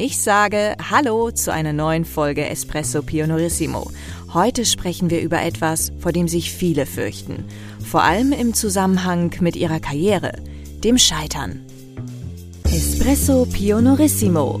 Ich sage Hallo zu einer neuen Folge Espresso Pionorissimo. Heute sprechen wir über etwas, vor dem sich viele fürchten. Vor allem im Zusammenhang mit ihrer Karriere, dem Scheitern. Espresso Pionorissimo.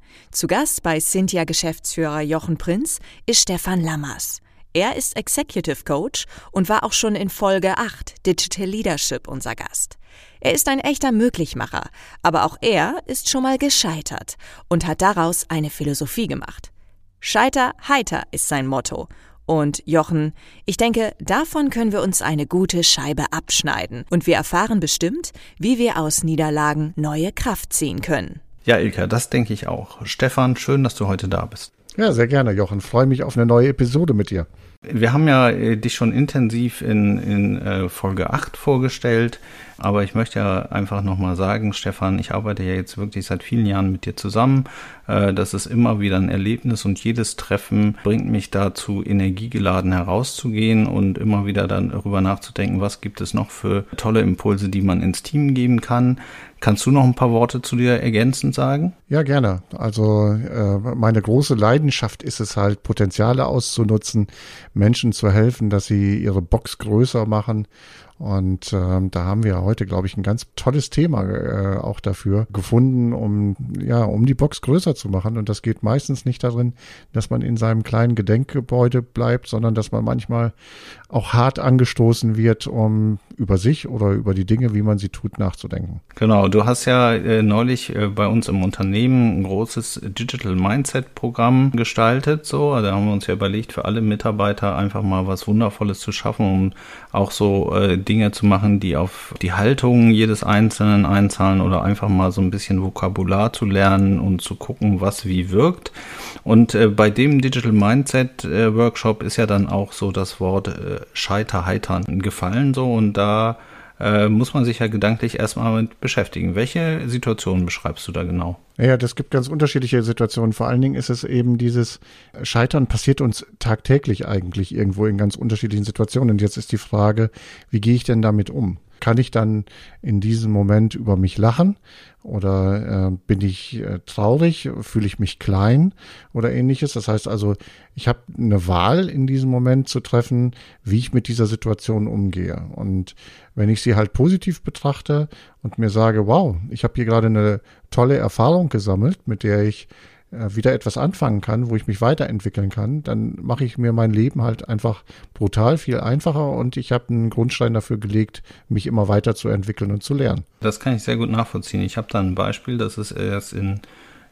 Zu Gast bei Cynthia Geschäftsführer Jochen Prinz ist Stefan Lammers. Er ist Executive Coach und war auch schon in Folge 8 Digital Leadership unser Gast. Er ist ein echter Möglichmacher, aber auch er ist schon mal gescheitert und hat daraus eine Philosophie gemacht. Scheiter heiter ist sein Motto. Und Jochen, ich denke, davon können wir uns eine gute Scheibe abschneiden und wir erfahren bestimmt, wie wir aus Niederlagen neue Kraft ziehen können. Ja, Ilka, das denke ich auch. Stefan, schön, dass du heute da bist. Ja, sehr gerne, Jochen. Freue mich auf eine neue Episode mit dir. Wir haben ja äh, dich schon intensiv in, in äh, Folge 8 vorgestellt, aber ich möchte ja einfach nochmal sagen, Stefan, ich arbeite ja jetzt wirklich seit vielen Jahren mit dir zusammen. Äh, das ist immer wieder ein Erlebnis und jedes Treffen bringt mich dazu, energiegeladen herauszugehen und immer wieder dann darüber nachzudenken, was gibt es noch für tolle Impulse, die man ins Team geben kann. Kannst du noch ein paar Worte zu dir ergänzend sagen? Ja, gerne. Also äh, meine große Leidenschaft ist es halt, Potenziale auszunutzen, Menschen zu helfen, dass sie ihre Box größer machen und ähm, da haben wir heute, glaube ich, ein ganz tolles Thema äh, auch dafür gefunden, um ja, um die Box größer zu machen. Und das geht meistens nicht darin, dass man in seinem kleinen Gedenkgebäude bleibt, sondern dass man manchmal auch hart angestoßen wird, um über sich oder über die Dinge, wie man sie tut, nachzudenken. Genau, du hast ja äh, neulich äh, bei uns im Unternehmen ein großes Digital Mindset Programm gestaltet. So, da haben wir uns ja überlegt, für alle Mitarbeiter einfach mal was Wundervolles zu schaffen, um auch so äh, Dinge zu machen, die auf die Haltung jedes Einzelnen einzahlen oder einfach mal so ein bisschen Vokabular zu lernen und zu gucken, was wie wirkt. Und äh, bei dem Digital Mindset äh, Workshop ist ja dann auch so das Wort äh, Scheiterheitern gefallen so und da äh, muss man sich ja gedanklich erstmal mit beschäftigen. Welche Situation beschreibst du da genau? Ja, das gibt ganz unterschiedliche Situationen. Vor allen Dingen ist es eben dieses Scheitern passiert uns tagtäglich eigentlich irgendwo in ganz unterschiedlichen Situationen. Und jetzt ist die Frage, wie gehe ich denn damit um? Kann ich dann in diesem Moment über mich lachen oder äh, bin ich äh, traurig, fühle ich mich klein oder ähnliches? Das heißt also, ich habe eine Wahl in diesem Moment zu treffen, wie ich mit dieser Situation umgehe. Und wenn ich sie halt positiv betrachte und mir sage, wow, ich habe hier gerade eine tolle Erfahrung gesammelt, mit der ich wieder etwas anfangen kann, wo ich mich weiterentwickeln kann, dann mache ich mir mein Leben halt einfach brutal viel einfacher und ich habe einen Grundstein dafür gelegt, mich immer weiterzuentwickeln und zu lernen. Das kann ich sehr gut nachvollziehen. Ich habe da ein Beispiel, das ist erst in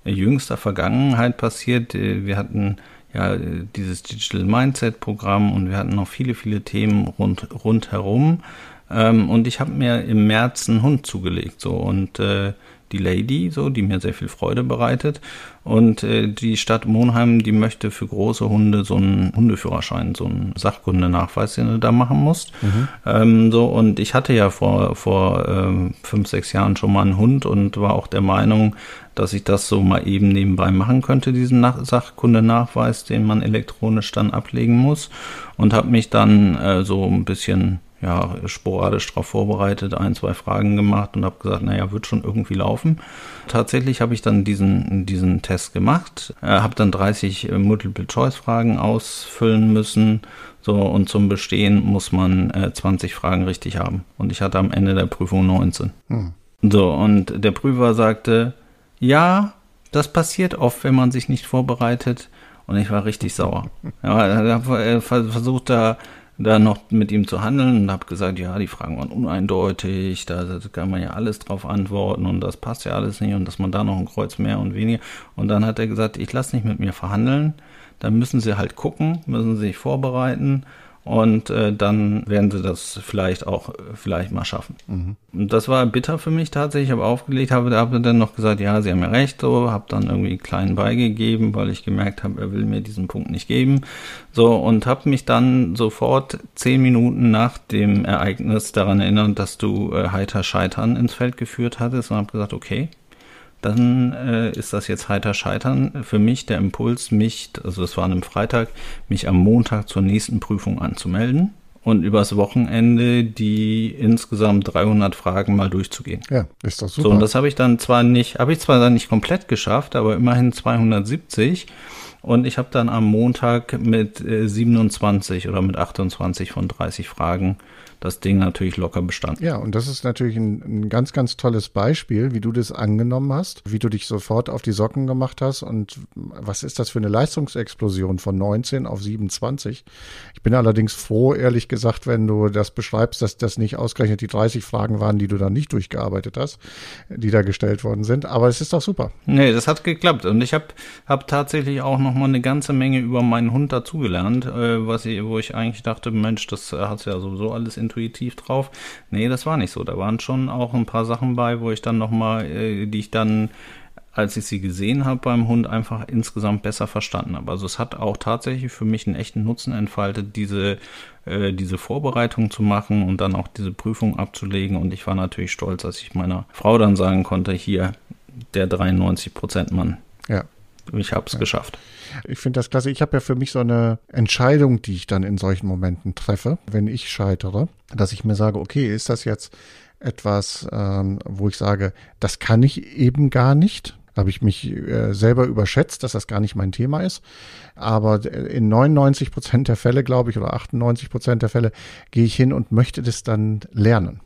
jüngster Vergangenheit passiert. Äh, wir hatten ja dieses Digital Mindset Programm und wir hatten noch viele, viele Themen rund, rundherum. Ähm, und ich habe mir im März einen Hund zugelegt, so und äh, die Lady, so, die mir sehr viel Freude bereitet. Und äh, die Stadt Monheim, die möchte für große Hunde so einen Hundeführerschein, so einen Sachkundenachweis, den du da machen musst. Mhm. Ähm, so, und ich hatte ja vor, vor ähm, fünf, sechs Jahren schon mal einen Hund und war auch der Meinung, dass ich das so mal eben nebenbei machen könnte, diesen Nach Sachkundenachweis, den man elektronisch dann ablegen muss. Und habe mich dann äh, so ein bisschen ja, sporadisch darauf vorbereitet, ein, zwei Fragen gemacht und habe gesagt, naja, wird schon irgendwie laufen. Tatsächlich habe ich dann diesen, diesen Test gemacht, äh, habe dann 30 äh, Multiple-Choice-Fragen ausfüllen müssen. So, und zum Bestehen muss man äh, 20 Fragen richtig haben. Und ich hatte am Ende der Prüfung 19. Hm. So, und der Prüfer sagte, ja, das passiert oft, wenn man sich nicht vorbereitet. Und ich war richtig sauer. Ja, er versucht da da noch mit ihm zu handeln und habe gesagt, ja, die Fragen waren uneindeutig, da kann man ja alles drauf antworten und das passt ja alles nicht und dass man da noch ein Kreuz mehr und weniger. Und dann hat er gesagt, ich lasse nicht mit mir verhandeln, dann müssen sie halt gucken, müssen sie sich vorbereiten und äh, dann werden sie das vielleicht auch vielleicht mal schaffen. Mhm. Und das war bitter für mich tatsächlich. Ich habe aufgelegt, habe, habe dann noch gesagt, ja, sie haben ja recht, so, habe dann irgendwie einen kleinen beigegeben, weil ich gemerkt habe, er will mir diesen Punkt nicht geben. So, und habe mich dann sofort zehn Minuten nach dem Ereignis daran erinnert, dass du äh, heiter Scheitern ins Feld geführt hattest und habe gesagt, okay, dann äh, ist das jetzt heiter Scheitern. Für mich der Impuls, mich, also das war an einem Freitag, mich am Montag zur nächsten Prüfung anzumelden und übers Wochenende die insgesamt 300 Fragen mal durchzugehen. Ja, ist doch super. So, und das habe ich dann zwar nicht, habe ich zwar dann nicht komplett geschafft, aber immerhin 270. Und ich habe dann am Montag mit äh, 27 oder mit 28 von 30 Fragen das Ding natürlich locker bestanden. Ja, und das ist natürlich ein, ein, ganz, ganz tolles Beispiel, wie du das angenommen hast, wie du dich sofort auf die Socken gemacht hast und was ist das für eine Leistungsexplosion von 19 auf 27. Ich bin allerdings froh, ehrlich gesagt, wenn du das beschreibst, dass das nicht ausgerechnet die 30 Fragen waren, die du dann nicht durchgearbeitet hast, die da gestellt worden sind. Aber es ist doch super. Nee, das hat geklappt. Und ich habe hab tatsächlich auch noch mal eine ganze Menge über meinen Hund dazugelernt, äh, was ich, wo ich eigentlich dachte, Mensch, das hat ja sowieso alles in intuitiv drauf. Nee, das war nicht so. Da waren schon auch ein paar Sachen bei, wo ich dann nochmal, äh, die ich dann als ich sie gesehen habe beim Hund, einfach insgesamt besser verstanden habe. Also es hat auch tatsächlich für mich einen echten Nutzen entfaltet, diese, äh, diese Vorbereitung zu machen und dann auch diese Prüfung abzulegen. Und ich war natürlich stolz, als ich meiner Frau dann sagen konnte, hier, der 93-Prozent-Mann. Ja. Ich habe es ja. geschafft. Ich finde das klasse. Ich habe ja für mich so eine Entscheidung, die ich dann in solchen Momenten treffe, wenn ich scheitere, dass ich mir sage, okay, ist das jetzt etwas, ähm, wo ich sage, das kann ich eben gar nicht. Habe ich mich äh, selber überschätzt, dass das gar nicht mein Thema ist. Aber in 99 Prozent der Fälle, glaube ich, oder 98 Prozent der Fälle, gehe ich hin und möchte das dann lernen.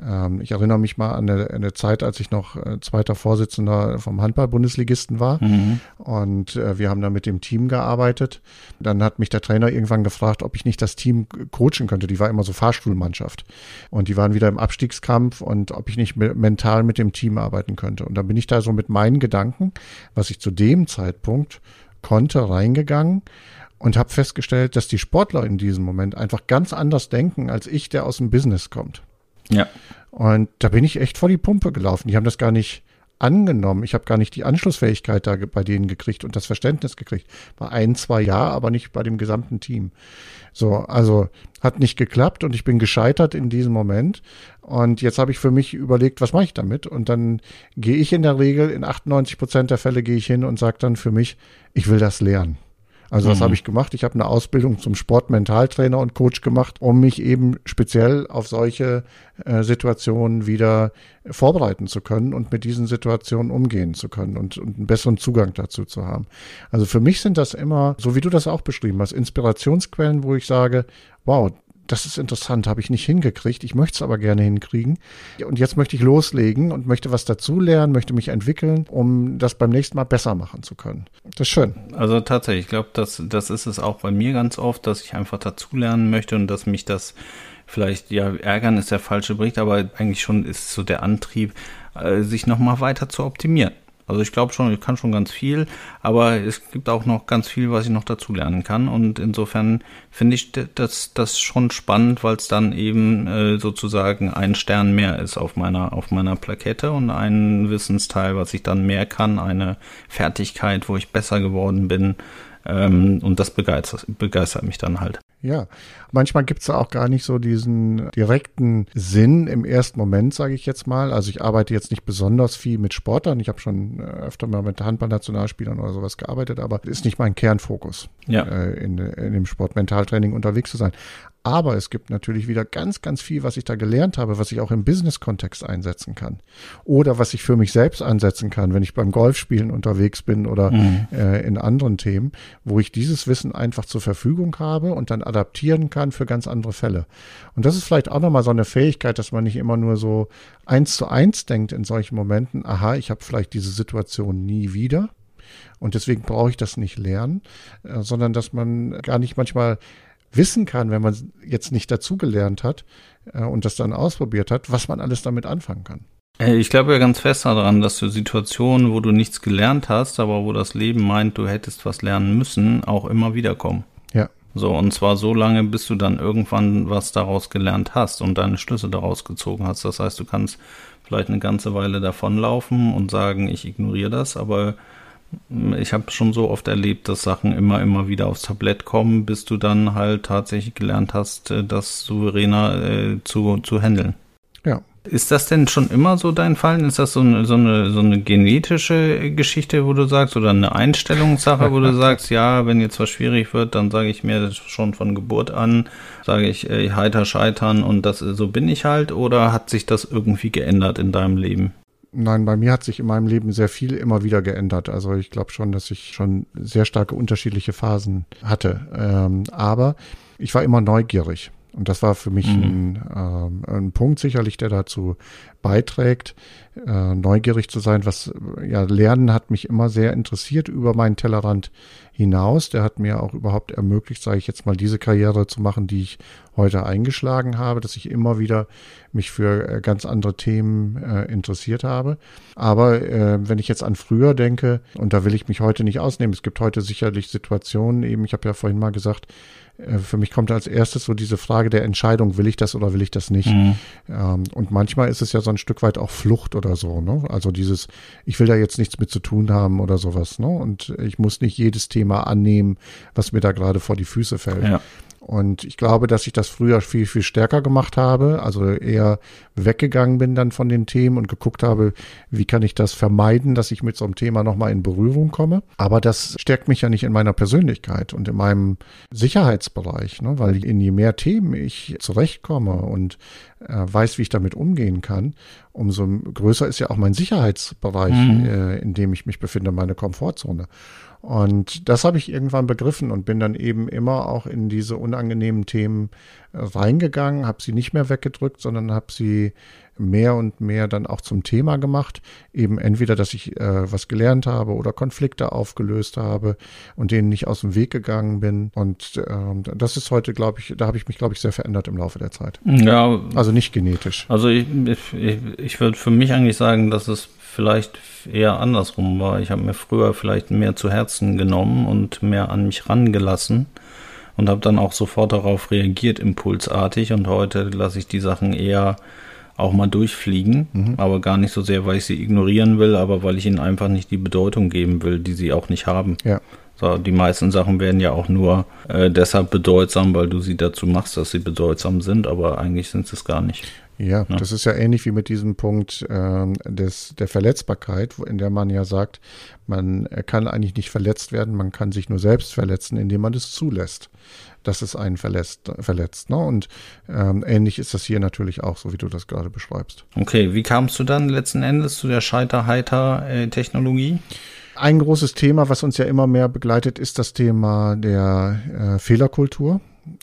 Ähm, ich erinnere mich mal an eine, eine Zeit, als ich noch äh, zweiter Vorsitzender vom Handball-Bundesligisten war. Mhm. Und äh, wir haben da mit dem Team gearbeitet. Dann hat mich der Trainer irgendwann gefragt, ob ich nicht das Team coachen könnte. Die war immer so Fahrstuhlmannschaft. Und die waren wieder im Abstiegskampf und ob ich nicht mental mit dem Team arbeiten könnte. Und dann bin ich da so mit meinen Gedanken, was ich zu dem Zeitpunkt konnte, reingegangen und habe festgestellt, dass die Sportler in diesem Moment einfach ganz anders denken als ich, der aus dem Business kommt. Ja. Und da bin ich echt vor die Pumpe gelaufen. Die haben das gar nicht angenommen. Ich habe gar nicht die Anschlussfähigkeit da bei denen gekriegt und das Verständnis gekriegt. Bei ein, zwei ja, aber nicht bei dem gesamten Team. So, also hat nicht geklappt und ich bin gescheitert in diesem Moment. Und jetzt habe ich für mich überlegt, was mache ich damit? Und dann gehe ich in der Regel, in 98 Prozent der Fälle gehe ich hin und sage dann für mich, ich will das lernen. Also mhm. was habe ich gemacht? Ich habe eine Ausbildung zum Sportmentaltrainer und Coach gemacht, um mich eben speziell auf solche äh, Situationen wieder vorbereiten zu können und mit diesen Situationen umgehen zu können und, und einen besseren Zugang dazu zu haben. Also für mich sind das immer, so wie du das auch beschrieben hast, Inspirationsquellen, wo ich sage, wow, das ist interessant, habe ich nicht hingekriegt, ich möchte es aber gerne hinkriegen. Und jetzt möchte ich loslegen und möchte was dazulernen, möchte mich entwickeln, um das beim nächsten Mal besser machen zu können. Das ist schön. Also tatsächlich, ich glaube, das, das ist es auch bei mir ganz oft, dass ich einfach dazulernen möchte und dass mich das vielleicht, ja, ärgern ist der falsche Bericht, aber eigentlich schon ist so der Antrieb, äh, sich nochmal weiter zu optimieren. Also ich glaube schon, ich kann schon ganz viel, aber es gibt auch noch ganz viel, was ich noch dazu lernen kann. Und insofern finde ich das, das schon spannend, weil es dann eben äh, sozusagen ein Stern mehr ist auf meiner, auf meiner Plakette und ein Wissensteil, was ich dann mehr kann, eine Fertigkeit, wo ich besser geworden bin. Ähm, und das begeistert, begeistert mich dann halt. Ja, manchmal gibt es auch gar nicht so diesen direkten Sinn im ersten Moment, sage ich jetzt mal. Also ich arbeite jetzt nicht besonders viel mit Sportlern. Ich habe schon äh, öfter mal mit Handballnationalspielern oder sowas gearbeitet, aber ist nicht mein Kernfokus, ja. äh, in, in dem Sportmentaltraining unterwegs zu sein. Aber es gibt natürlich wieder ganz, ganz viel, was ich da gelernt habe, was ich auch im Business-Kontext einsetzen kann. Oder was ich für mich selbst einsetzen kann, wenn ich beim Golfspielen unterwegs bin oder mhm. äh, in anderen Themen, wo ich dieses Wissen einfach zur Verfügung habe und dann adaptieren kann für ganz andere Fälle. Und das ist vielleicht auch nochmal so eine Fähigkeit, dass man nicht immer nur so eins zu eins denkt in solchen Momenten, aha, ich habe vielleicht diese Situation nie wieder. Und deswegen brauche ich das nicht lernen, äh, sondern dass man gar nicht manchmal wissen kann, wenn man jetzt nicht dazugelernt hat äh, und das dann ausprobiert hat, was man alles damit anfangen kann. Ich glaube ja ganz fest daran, dass du Situationen, wo du nichts gelernt hast, aber wo das Leben meint, du hättest was lernen müssen, auch immer wieder kommen. Ja. So, und zwar so lange, bis du dann irgendwann was daraus gelernt hast und deine Schlüsse daraus gezogen hast. Das heißt, du kannst vielleicht eine ganze Weile davonlaufen und sagen, ich ignoriere das, aber ich habe schon so oft erlebt, dass Sachen immer, immer wieder aufs Tablett kommen, bis du dann halt tatsächlich gelernt hast, äh, das souveräner äh, zu, zu handeln. Ja. Ist das denn schon immer so dein Fall? Ist das so eine, so eine, so eine genetische Geschichte, wo du sagst, oder eine Einstellungssache, wo du sagst, ja, wenn jetzt was schwierig wird, dann sage ich mir das schon von Geburt an, sage ich äh, heiter scheitern und das so bin ich halt, oder hat sich das irgendwie geändert in deinem Leben? Nein, bei mir hat sich in meinem Leben sehr viel immer wieder geändert. Also ich glaube schon, dass ich schon sehr starke unterschiedliche Phasen hatte. Ähm, aber ich war immer neugierig. Und das war für mich mhm. ein, äh, ein Punkt sicherlich, der dazu beiträgt, äh, neugierig zu sein. Was ja Lernen hat mich immer sehr interessiert über meinen Tellerrand hinaus. Der hat mir auch überhaupt ermöglicht, sage ich jetzt mal, diese Karriere zu machen, die ich heute eingeschlagen habe, dass ich immer wieder mich für äh, ganz andere Themen äh, interessiert habe. Aber äh, wenn ich jetzt an früher denke, und da will ich mich heute nicht ausnehmen, es gibt heute sicherlich Situationen, eben, ich habe ja vorhin mal gesagt, für mich kommt als erstes so diese Frage der Entscheidung, will ich das oder will ich das nicht? Mhm. Ähm, und manchmal ist es ja so ein Stück weit auch Flucht oder so, ne? Also dieses, ich will da jetzt nichts mit zu tun haben oder sowas, ne? Und ich muss nicht jedes Thema annehmen, was mir da gerade vor die Füße fällt. Ja. Und ich glaube, dass ich das früher viel, viel stärker gemacht habe, also eher weggegangen bin dann von den Themen und geguckt habe, wie kann ich das vermeiden, dass ich mit so einem Thema nochmal in Berührung komme. Aber das stärkt mich ja nicht in meiner Persönlichkeit und in meinem Sicherheitsbereich, ne? weil in je mehr Themen ich zurechtkomme und äh, weiß, wie ich damit umgehen kann, umso größer ist ja auch mein Sicherheitsbereich, mhm. äh, in dem ich mich befinde, meine Komfortzone. Und das habe ich irgendwann begriffen und bin dann eben immer auch in diese unangenehmen Themen äh, reingegangen, habe sie nicht mehr weggedrückt, sondern habe sie mehr und mehr dann auch zum Thema gemacht. Eben entweder, dass ich äh, was gelernt habe oder Konflikte aufgelöst habe und denen nicht aus dem Weg gegangen bin. Und ähm, das ist heute, glaube ich, da habe ich mich, glaube ich, sehr verändert im Laufe der Zeit. Ja. Also nicht genetisch. Also ich, ich, ich würde für mich eigentlich sagen, dass es vielleicht eher andersrum war. Ich habe mir früher vielleicht mehr zu Herzen genommen und mehr an mich rangelassen und habe dann auch sofort darauf reagiert, impulsartig. Und heute lasse ich die Sachen eher auch mal durchfliegen, mhm. aber gar nicht so sehr, weil ich sie ignorieren will, aber weil ich ihnen einfach nicht die Bedeutung geben will, die sie auch nicht haben. Ja. So, die meisten Sachen werden ja auch nur äh, deshalb bedeutsam, weil du sie dazu machst, dass sie bedeutsam sind, aber eigentlich sind sie es gar nicht. Ja, ja, das ist ja ähnlich wie mit diesem Punkt ähm, des, der Verletzbarkeit, in der man ja sagt, man kann eigentlich nicht verletzt werden, man kann sich nur selbst verletzen, indem man es zulässt, dass es einen verletzt. verletzt ne? Und ähm, ähnlich ist das hier natürlich auch, so wie du das gerade beschreibst. Okay, wie kamst du dann letzten Endes zu der Scheiter-Heiter-Technologie? Ein großes Thema, was uns ja immer mehr begleitet, ist das Thema der äh, Fehlerkultur.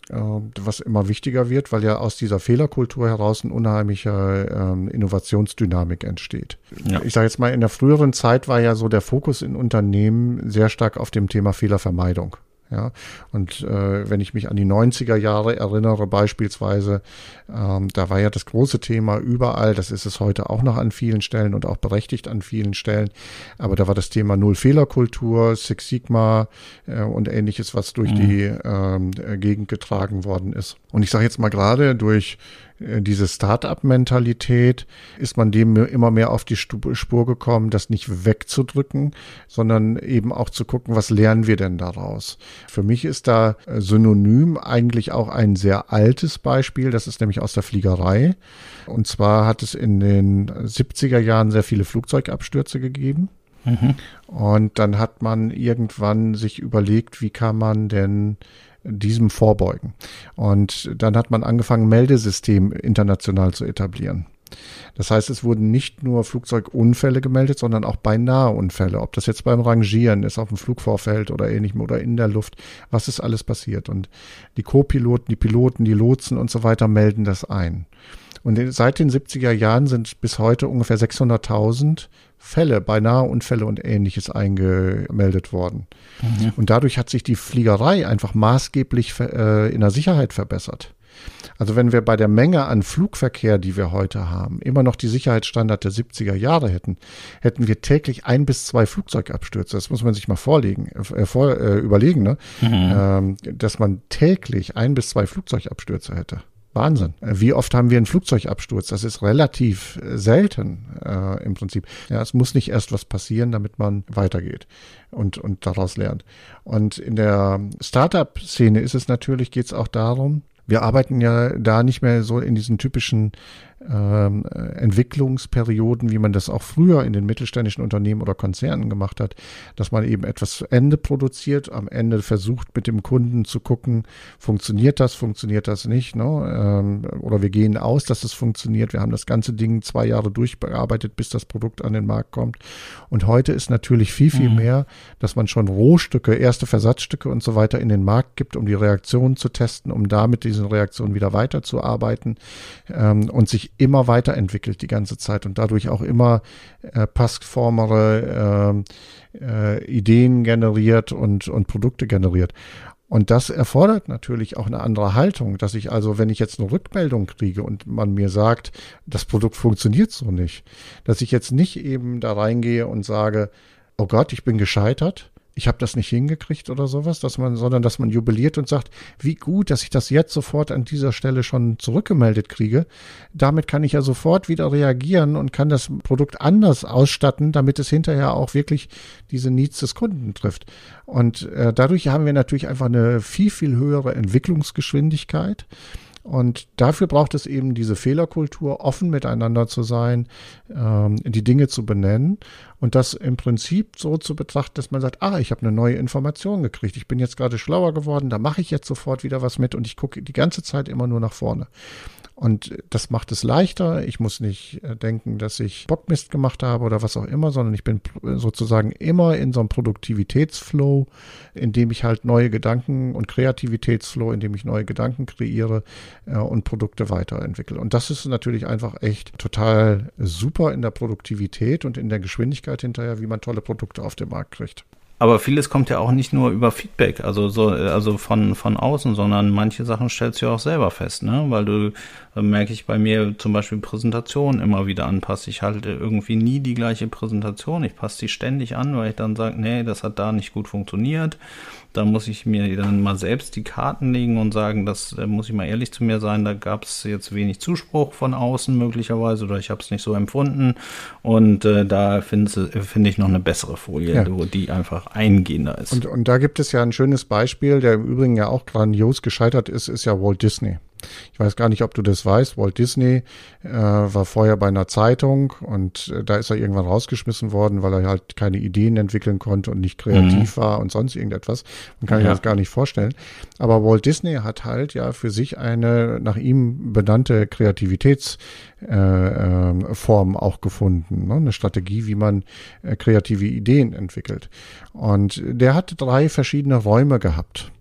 Äh, was immer wichtiger wird, weil ja aus dieser Fehlerkultur heraus eine unheimliche ähm, Innovationsdynamik entsteht. Ja. Ich sage jetzt mal, in der früheren Zeit war ja so der Fokus in Unternehmen sehr stark auf dem Thema Fehlervermeidung. Ja, und äh, wenn ich mich an die 90er Jahre erinnere, beispielsweise, ähm, da war ja das große Thema überall, das ist es heute auch noch an vielen Stellen und auch berechtigt an vielen Stellen, aber da war das Thema Null-Fehler-Kultur, Six Sigma äh, und ähnliches, was durch mhm. die ähm, Gegend getragen worden ist. Und ich sage jetzt mal gerade durch diese Start-up-Mentalität ist man dem immer mehr auf die Spur gekommen, das nicht wegzudrücken, sondern eben auch zu gucken, was lernen wir denn daraus. Für mich ist da äh, synonym eigentlich auch ein sehr altes Beispiel, das ist nämlich aus der Fliegerei. Und zwar hat es in den 70er Jahren sehr viele Flugzeugabstürze gegeben. Mhm. Und dann hat man irgendwann sich überlegt, wie kann man denn diesem vorbeugen. Und dann hat man angefangen, Meldesystem international zu etablieren. Das heißt, es wurden nicht nur Flugzeugunfälle gemeldet, sondern auch beinahe Unfälle. Ob das jetzt beim Rangieren ist, auf dem Flugvorfeld oder ähnlichem oder in der Luft, was ist alles passiert? Und die Co-Piloten, die Piloten, die Lotsen und so weiter melden das ein. Und seit den 70er Jahren sind bis heute ungefähr 600.000 Fälle, beinahe Unfälle und ähnliches eingemeldet worden. Mhm. Und dadurch hat sich die Fliegerei einfach maßgeblich äh, in der Sicherheit verbessert. Also wenn wir bei der Menge an Flugverkehr, die wir heute haben, immer noch die Sicherheitsstandard der 70er Jahre hätten, hätten wir täglich ein bis zwei Flugzeugabstürze. Das muss man sich mal vorlegen, äh, vor, äh, überlegen, ne? Mhm. Ähm, dass man täglich ein bis zwei Flugzeugabstürze hätte. Wahnsinn. Wie oft haben wir einen Flugzeugabsturz? Das ist relativ äh, selten äh, im Prinzip. Ja, es muss nicht erst was passieren, damit man weitergeht und, und daraus lernt. Und in der Startup-Szene ist es natürlich, geht es auch darum, wir arbeiten ja da nicht mehr so in diesen typischen ähm, Entwicklungsperioden, wie man das auch früher in den mittelständischen Unternehmen oder Konzernen gemacht hat, dass man eben etwas zu Ende produziert, am Ende versucht mit dem Kunden zu gucken, funktioniert das, funktioniert das nicht, ne? Ähm, oder wir gehen aus, dass es funktioniert. Wir haben das ganze Ding zwei Jahre durchbearbeitet, bis das Produkt an den Markt kommt. Und heute ist natürlich viel, viel mhm. mehr, dass man schon Rohstücke, erste Versatzstücke und so weiter in den Markt gibt, um die Reaktionen zu testen, um damit diesen Reaktionen wieder weiterzuarbeiten ähm, und sich immer weiterentwickelt die ganze Zeit und dadurch auch immer äh, passformere äh, äh, Ideen generiert und, und Produkte generiert. Und das erfordert natürlich auch eine andere Haltung, dass ich also, wenn ich jetzt eine Rückmeldung kriege und man mir sagt, das Produkt funktioniert so nicht, dass ich jetzt nicht eben da reingehe und sage, oh Gott, ich bin gescheitert, ich habe das nicht hingekriegt oder sowas, dass man, sondern dass man jubiliert und sagt, wie gut, dass ich das jetzt sofort an dieser Stelle schon zurückgemeldet kriege. Damit kann ich ja sofort wieder reagieren und kann das Produkt anders ausstatten, damit es hinterher auch wirklich diese Needs des Kunden trifft. Und äh, dadurch haben wir natürlich einfach eine viel, viel höhere Entwicklungsgeschwindigkeit. Und dafür braucht es eben diese Fehlerkultur, offen miteinander zu sein, ähm, die Dinge zu benennen und das im Prinzip so zu betrachten, dass man sagt, ah, ich habe eine neue Information gekriegt, ich bin jetzt gerade schlauer geworden, da mache ich jetzt sofort wieder was mit und ich gucke die ganze Zeit immer nur nach vorne. Und das macht es leichter. Ich muss nicht äh, denken, dass ich Bockmist gemacht habe oder was auch immer, sondern ich bin sozusagen immer in so einem Produktivitätsflow, in dem ich halt neue Gedanken und Kreativitätsflow, in dem ich neue Gedanken kreiere äh, und Produkte weiterentwickle. Und das ist natürlich einfach echt total super in der Produktivität und in der Geschwindigkeit hinterher, wie man tolle Produkte auf den Markt kriegt. Aber vieles kommt ja auch nicht nur über Feedback, also so, also von, von außen, sondern manche Sachen stellst du ja auch selber fest, ne? Weil du, äh, merke ich bei mir zum Beispiel Präsentationen immer wieder anpasse. Ich halte irgendwie nie die gleiche Präsentation. Ich passe die ständig an, weil ich dann sage, nee, das hat da nicht gut funktioniert. Da muss ich mir dann mal selbst die Karten legen und sagen, das da muss ich mal ehrlich zu mir sein, da gab es jetzt wenig Zuspruch von außen möglicherweise oder ich habe es nicht so empfunden. Und äh, da finde find ich noch eine bessere Folie, ja. die einfach eingehender ist. Und, und da gibt es ja ein schönes Beispiel, der im Übrigen ja auch grandios gescheitert ist, ist ja Walt Disney. Ich weiß gar nicht, ob du das weißt. Walt Disney äh, war vorher bei einer Zeitung und äh, da ist er irgendwann rausgeschmissen worden, weil er halt keine Ideen entwickeln konnte und nicht kreativ mhm. war und sonst irgendetwas. Man kann ja. sich das gar nicht vorstellen. Aber Walt Disney hat halt ja für sich eine nach ihm benannte Kreativitätsform äh, äh, auch gefunden. Ne? Eine Strategie, wie man äh, kreative Ideen entwickelt. Und der hat drei verschiedene Räume gehabt.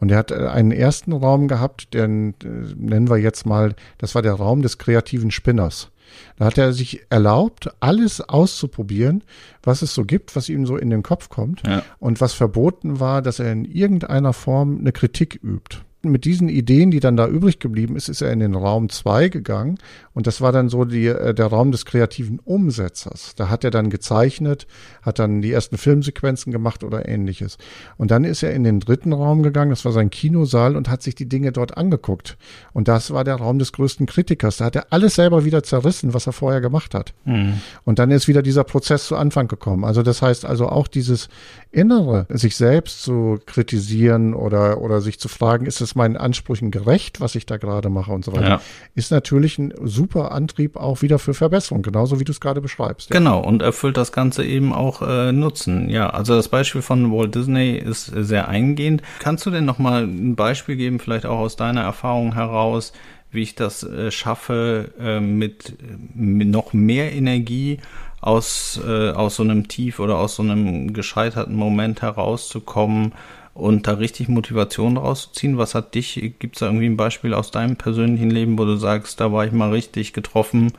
Und er hat äh, einen ersten Raum gehabt, den äh, nennen wir jetzt mal, das war der Raum des kreativen Spinners. Da hat er sich erlaubt, alles auszuprobieren, was es so gibt, was ihm so in den Kopf kommt. Ja. Und was verboten war, dass er in irgendeiner Form eine Kritik übt mit diesen Ideen, die dann da übrig geblieben ist, ist er in den Raum zwei gegangen und das war dann so die, äh, der Raum des kreativen Umsetzers. Da hat er dann gezeichnet, hat dann die ersten Filmsequenzen gemacht oder ähnliches. Und dann ist er in den dritten Raum gegangen, das war sein Kinosaal und hat sich die Dinge dort angeguckt. Und das war der Raum des größten Kritikers. Da hat er alles selber wieder zerrissen, was er vorher gemacht hat. Mhm. Und dann ist wieder dieser Prozess zu Anfang gekommen. Also das heißt also auch dieses Innere, sich selbst zu kritisieren oder, oder sich zu fragen, ist es meinen Ansprüchen gerecht, was ich da gerade mache und so weiter, ja. ist natürlich ein super Antrieb auch wieder für Verbesserung, genauso wie du es gerade beschreibst. Ja. Genau, und erfüllt das Ganze eben auch äh, Nutzen. Ja, also das Beispiel von Walt Disney ist sehr eingehend. Kannst du denn nochmal ein Beispiel geben, vielleicht auch aus deiner Erfahrung heraus, wie ich das äh, schaffe, äh, mit, mit noch mehr Energie aus, äh, aus so einem Tief oder aus so einem gescheiterten Moment herauszukommen und da richtig Motivation rauszuziehen? Was hat dich, gibt es da irgendwie ein Beispiel aus deinem persönlichen Leben, wo du sagst, da war ich mal richtig getroffen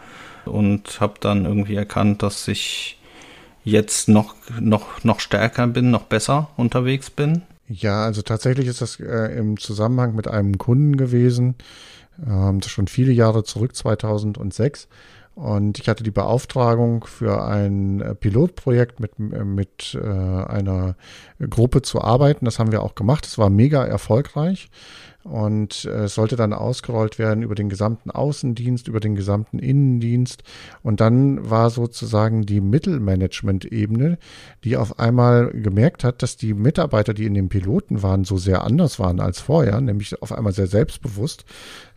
und habe dann irgendwie erkannt, dass ich jetzt noch, noch, noch stärker bin, noch besser unterwegs bin? Ja, also tatsächlich ist das äh, im Zusammenhang mit einem Kunden gewesen, ähm, schon viele Jahre zurück, 2006. Und ich hatte die Beauftragung für ein äh, Pilotprojekt mit, äh, mit äh, einer Gruppe zu arbeiten. Das haben wir auch gemacht. Es war mega erfolgreich. Und äh, es sollte dann ausgerollt werden über den gesamten Außendienst, über den gesamten Innendienst. Und dann war sozusagen die Mittelmanagement-Ebene, die auf einmal gemerkt hat, dass die Mitarbeiter, die in den Piloten waren, so sehr anders waren als vorher, nämlich auf einmal sehr selbstbewusst.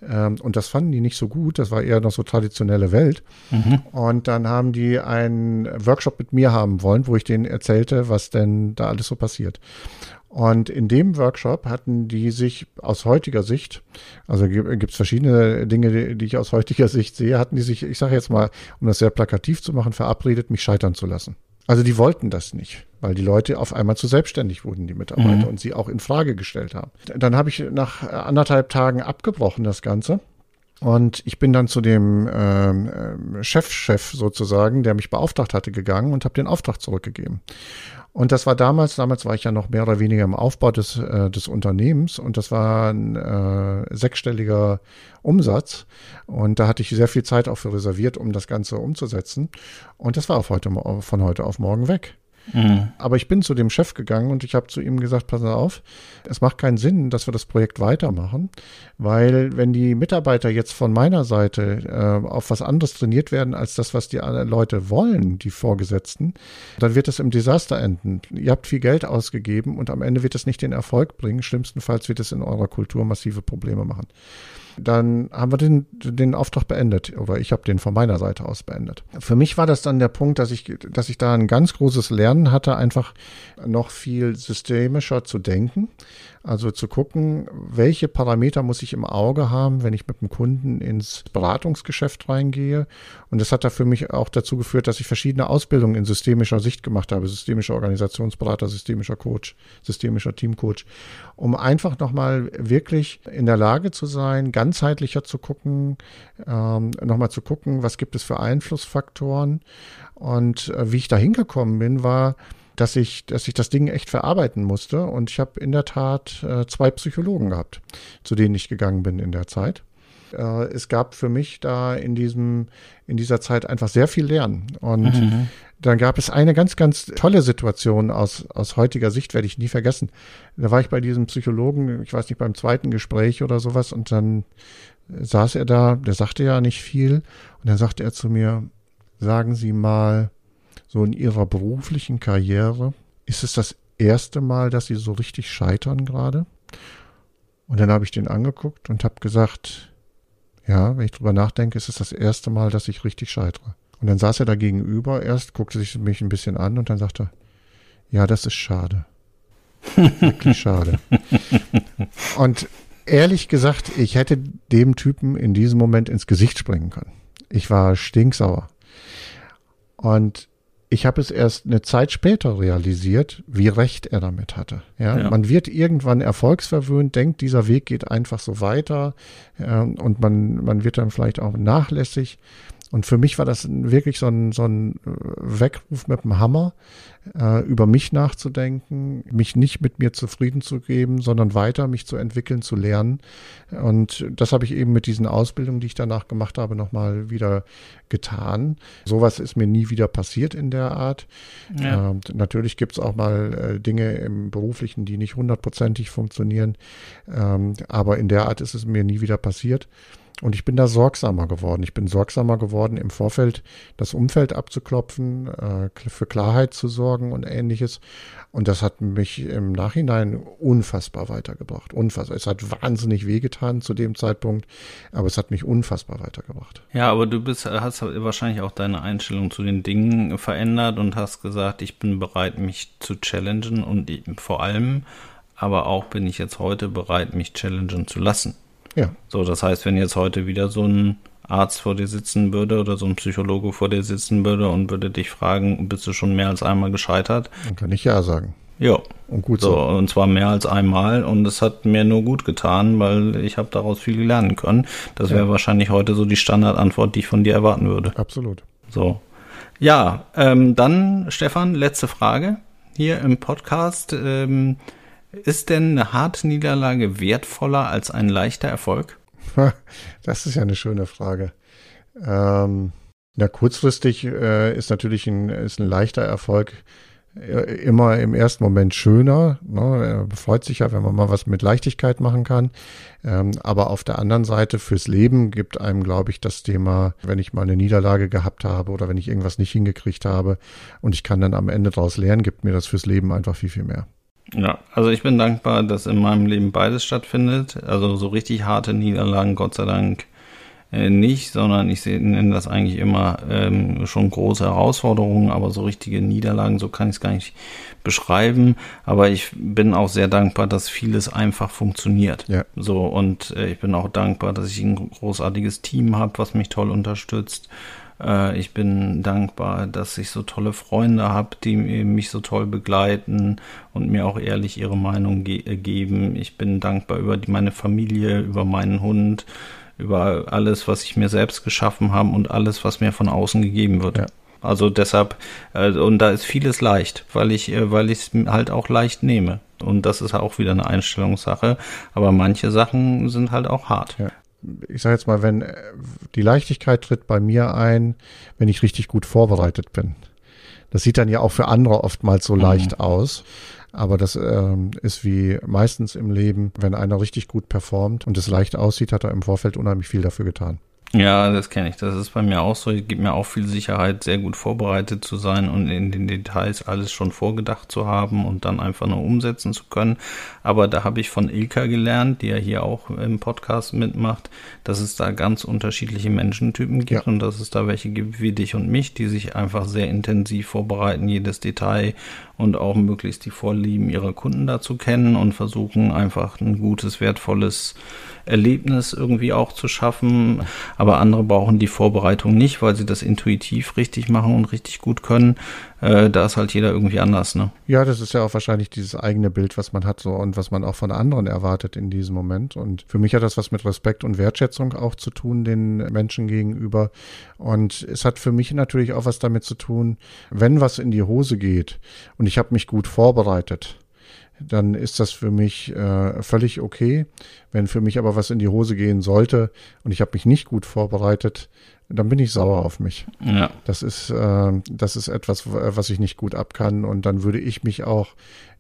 Ähm, und das fanden die nicht so gut. Das war eher noch so traditionelle Welt. Mhm. Und dann haben die einen Workshop mit mir haben wollen, wo ich denen erzählte, was denn da alles so passiert. Und in dem Workshop hatten die sich aus heutiger Sicht, also gibt es verschiedene Dinge, die ich aus heutiger Sicht sehe, hatten die sich, ich sage jetzt mal, um das sehr plakativ zu machen, verabredet, mich scheitern zu lassen. Also die wollten das nicht, weil die Leute auf einmal zu selbstständig wurden, die Mitarbeiter, mhm. und sie auch in Frage gestellt haben. Dann habe ich nach anderthalb Tagen abgebrochen das Ganze. Und ich bin dann zu dem ähm, äh, Chefchef -Chef sozusagen, der mich beauftragt hatte, gegangen und habe den Auftrag zurückgegeben. Und das war damals, damals war ich ja noch mehr oder weniger im Aufbau des, äh, des Unternehmens und das war ein äh, sechsstelliger Umsatz. Und da hatte ich sehr viel Zeit auch für reserviert, um das Ganze umzusetzen. Und das war auf heute, von heute auf morgen weg. Mhm. Aber ich bin zu dem Chef gegangen und ich habe zu ihm gesagt, pass auf, es macht keinen Sinn, dass wir das Projekt weitermachen, weil wenn die Mitarbeiter jetzt von meiner Seite äh, auf was anderes trainiert werden als das, was die Leute wollen, die Vorgesetzten, dann wird es im Desaster enden. Ihr habt viel Geld ausgegeben und am Ende wird es nicht den Erfolg bringen. Schlimmstenfalls wird es in eurer Kultur massive Probleme machen dann haben wir den, den Auftrag beendet oder ich habe den von meiner Seite aus beendet. Für mich war das dann der Punkt, dass ich, dass ich da ein ganz großes Lernen hatte, einfach noch viel systemischer zu denken also zu gucken, welche Parameter muss ich im Auge haben, wenn ich mit dem Kunden ins Beratungsgeschäft reingehe. Und das hat da für mich auch dazu geführt, dass ich verschiedene Ausbildungen in systemischer Sicht gemacht habe. Systemischer Organisationsberater, systemischer Coach, systemischer Teamcoach. Um einfach nochmal wirklich in der Lage zu sein, ganzheitlicher zu gucken, ähm, nochmal zu gucken, was gibt es für Einflussfaktoren. Und äh, wie ich da hingekommen bin, war, dass ich, dass ich das Ding echt verarbeiten musste. Und ich habe in der Tat äh, zwei Psychologen gehabt, zu denen ich gegangen bin in der Zeit. Äh, es gab für mich da in diesem, in dieser Zeit einfach sehr viel Lernen. Und mhm. dann gab es eine ganz, ganz tolle Situation aus, aus heutiger Sicht, werde ich nie vergessen. Da war ich bei diesem Psychologen, ich weiß nicht, beim zweiten Gespräch oder sowas, und dann saß er da, der sagte ja nicht viel, und dann sagte er zu mir, sagen Sie mal, so in Ihrer beruflichen Karriere, ist es das erste Mal, dass Sie so richtig scheitern gerade? Und dann habe ich den angeguckt und habe gesagt, ja, wenn ich drüber nachdenke, ist es das erste Mal, dass ich richtig scheitere. Und dann saß er da gegenüber erst, guckte sich mich ein bisschen an und dann sagte, ja, das ist schade. Wirklich schade. Und ehrlich gesagt, ich hätte dem Typen in diesem Moment ins Gesicht springen können. Ich war stinksauer. Und ich habe es erst eine Zeit später realisiert, wie recht er damit hatte. Ja, ja. man wird irgendwann erfolgsverwöhnt, denkt, dieser Weg geht einfach so weiter äh, und man, man wird dann vielleicht auch nachlässig. Und für mich war das wirklich so ein, so ein äh, Weckruf mit dem Hammer, äh, über mich nachzudenken, mich nicht mit mir zufrieden zu geben, sondern weiter mich zu entwickeln, zu lernen. Und das habe ich eben mit diesen Ausbildungen, die ich danach gemacht habe, nochmal wieder getan. Sowas ist mir nie wieder passiert in der Art. Ja. Äh, natürlich gibt es auch mal äh, Dinge im Beruflichen, die nicht hundertprozentig funktionieren. Ähm, aber in der Art ist es mir nie wieder passiert. Und ich bin da sorgsamer geworden. Ich bin sorgsamer geworden, im Vorfeld das Umfeld abzuklopfen, äh, für Klarheit zu sorgen und ähnliches. Und das hat mich im Nachhinein unfassbar weitergebracht. Unfassbar. Es hat wahnsinnig wehgetan zu dem Zeitpunkt, aber es hat mich unfassbar weitergebracht. Ja, aber du bist, hast wahrscheinlich auch deine Einstellung zu den Dingen verändert und hast gesagt, ich bin bereit, mich zu challengen und vor allem, aber auch bin ich jetzt heute bereit, mich challengen zu lassen. Ja. So, das heißt, wenn jetzt heute wieder so ein Arzt vor dir sitzen würde oder so ein Psychologe vor dir sitzen würde und würde dich fragen, bist du schon mehr als einmal gescheitert? Dann kann ich ja sagen. Ja. Und gut so. so. Und zwar mehr als einmal und es hat mir nur gut getan, weil ich habe daraus viel lernen können. Das wäre ja. wahrscheinlich heute so die Standardantwort, die ich von dir erwarten würde. Absolut. So. Ja, ähm, dann Stefan, letzte Frage hier im Podcast. Ähm, Ist denn eine harte Niederlage wertvoller als ein leichter Erfolg? Das ist ja eine schöne Frage. Ähm, na, kurzfristig äh, ist natürlich ein, ist ein leichter Erfolg äh, immer im ersten Moment schöner. Ne? Er freut sich ja, wenn man mal was mit Leichtigkeit machen kann. Ähm, aber auf der anderen Seite fürs Leben gibt einem, glaube ich, das Thema, wenn ich mal eine Niederlage gehabt habe oder wenn ich irgendwas nicht hingekriegt habe und ich kann dann am Ende daraus lernen, gibt mir das fürs Leben einfach viel, viel mehr. Ja, also ich bin dankbar, dass in meinem Leben beides stattfindet. Also so richtig harte Niederlagen, Gott sei Dank, äh, nicht, sondern ich nenne das eigentlich immer ähm, schon große Herausforderungen, aber so richtige Niederlagen, so kann ich es gar nicht beschreiben. Aber ich bin auch sehr dankbar, dass vieles einfach funktioniert. Ja. So und äh, ich bin auch dankbar, dass ich ein großartiges Team habe, was mich toll unterstützt. Äh, ich bin dankbar, dass ich so tolle Freunde habe, die mich so toll begleiten und mir auch ehrlich ihre Meinung ge äh, geben. Ich bin dankbar über die, meine Familie, über meinen Hund über alles, was ich mir selbst geschaffen habe und alles, was mir von außen gegeben wird. Ja. Also deshalb, äh, und da ist vieles leicht, weil ich, äh, weil ich es halt auch leicht nehme. Und das ist auch wieder eine Einstellungssache. Aber manche Sachen sind halt auch hart. Ja. Ich sage jetzt mal, wenn äh, die Leichtigkeit tritt bei mir ein, wenn ich richtig gut vorbereitet bin. Das sieht dann ja auch für andere oftmals so mhm. leicht aus. Aber das ähm, ist wie meistens im Leben, wenn einer richtig gut performt und es leicht aussieht, hat er im Vorfeld unheimlich viel dafür getan. Ja, das kenne ich. Das ist bei mir auch so. Es gibt mir auch viel Sicherheit, sehr gut vorbereitet zu sein und in den Details alles schon vorgedacht zu haben und dann einfach nur umsetzen zu können. Aber da habe ich von Ilka gelernt, die ja hier auch im Podcast mitmacht, dass es da ganz unterschiedliche Menschentypen gibt ja. und dass es da welche gibt wie dich und mich, die sich einfach sehr intensiv vorbereiten, jedes Detail und auch möglichst die Vorlieben ihrer Kunden dazu kennen und versuchen einfach ein gutes, wertvolles Erlebnis irgendwie auch zu schaffen. Aber andere brauchen die Vorbereitung nicht, weil sie das intuitiv richtig machen und richtig gut können. Äh, da ist halt jeder irgendwie anders, ne? Ja, das ist ja auch wahrscheinlich dieses eigene Bild, was man hat so und was man auch von anderen erwartet in diesem Moment. Und für mich hat das was mit Respekt und Wertschätzung auch zu tun, den Menschen gegenüber. Und es hat für mich natürlich auch was damit zu tun, wenn was in die Hose geht und ich habe mich gut vorbereitet dann ist das für mich äh, völlig okay. Wenn für mich aber was in die Hose gehen sollte und ich habe mich nicht gut vorbereitet, dann bin ich sauer auf mich. Ja. Das ist, äh, das ist etwas, was ich nicht gut abkann und dann würde ich mich auch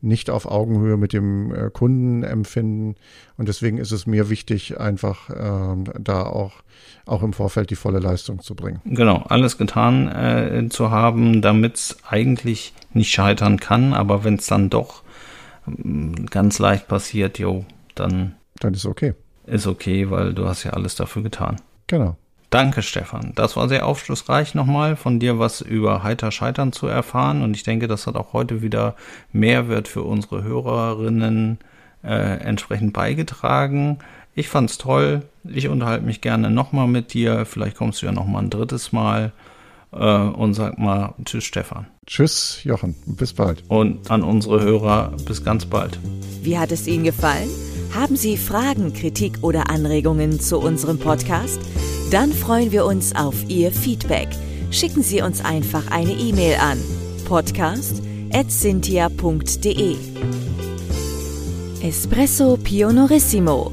nicht auf Augenhöhe mit dem äh, Kunden empfinden und deswegen ist es mir wichtig, einfach äh, da auch, auch im Vorfeld die volle Leistung zu bringen. Genau, alles getan äh, zu haben, damit es eigentlich nicht scheitern kann, aber wenn es dann doch ganz leicht passiert, jo, dann. Dann ist okay. Ist okay, weil du hast ja alles dafür getan. Genau. Danke, Stefan. Das war sehr aufschlussreich nochmal von dir was über heiter Scheitern zu erfahren. Und ich denke, das hat auch heute wieder Mehrwert für unsere Hörerinnen äh, entsprechend beigetragen. Ich fand's toll. Ich unterhalte mich gerne nochmal mit dir. Vielleicht kommst du ja nochmal ein drittes Mal und sag mal Tschüss, Stefan. Tschüss, Jochen. Bis bald. Und an unsere Hörer bis ganz bald. Wie hat es Ihnen gefallen? Haben Sie Fragen, Kritik oder Anregungen zu unserem Podcast? Dann freuen wir uns auf Ihr Feedback. Schicken Sie uns einfach eine E-Mail an podcast.cynthia.de. Espresso Pionorissimo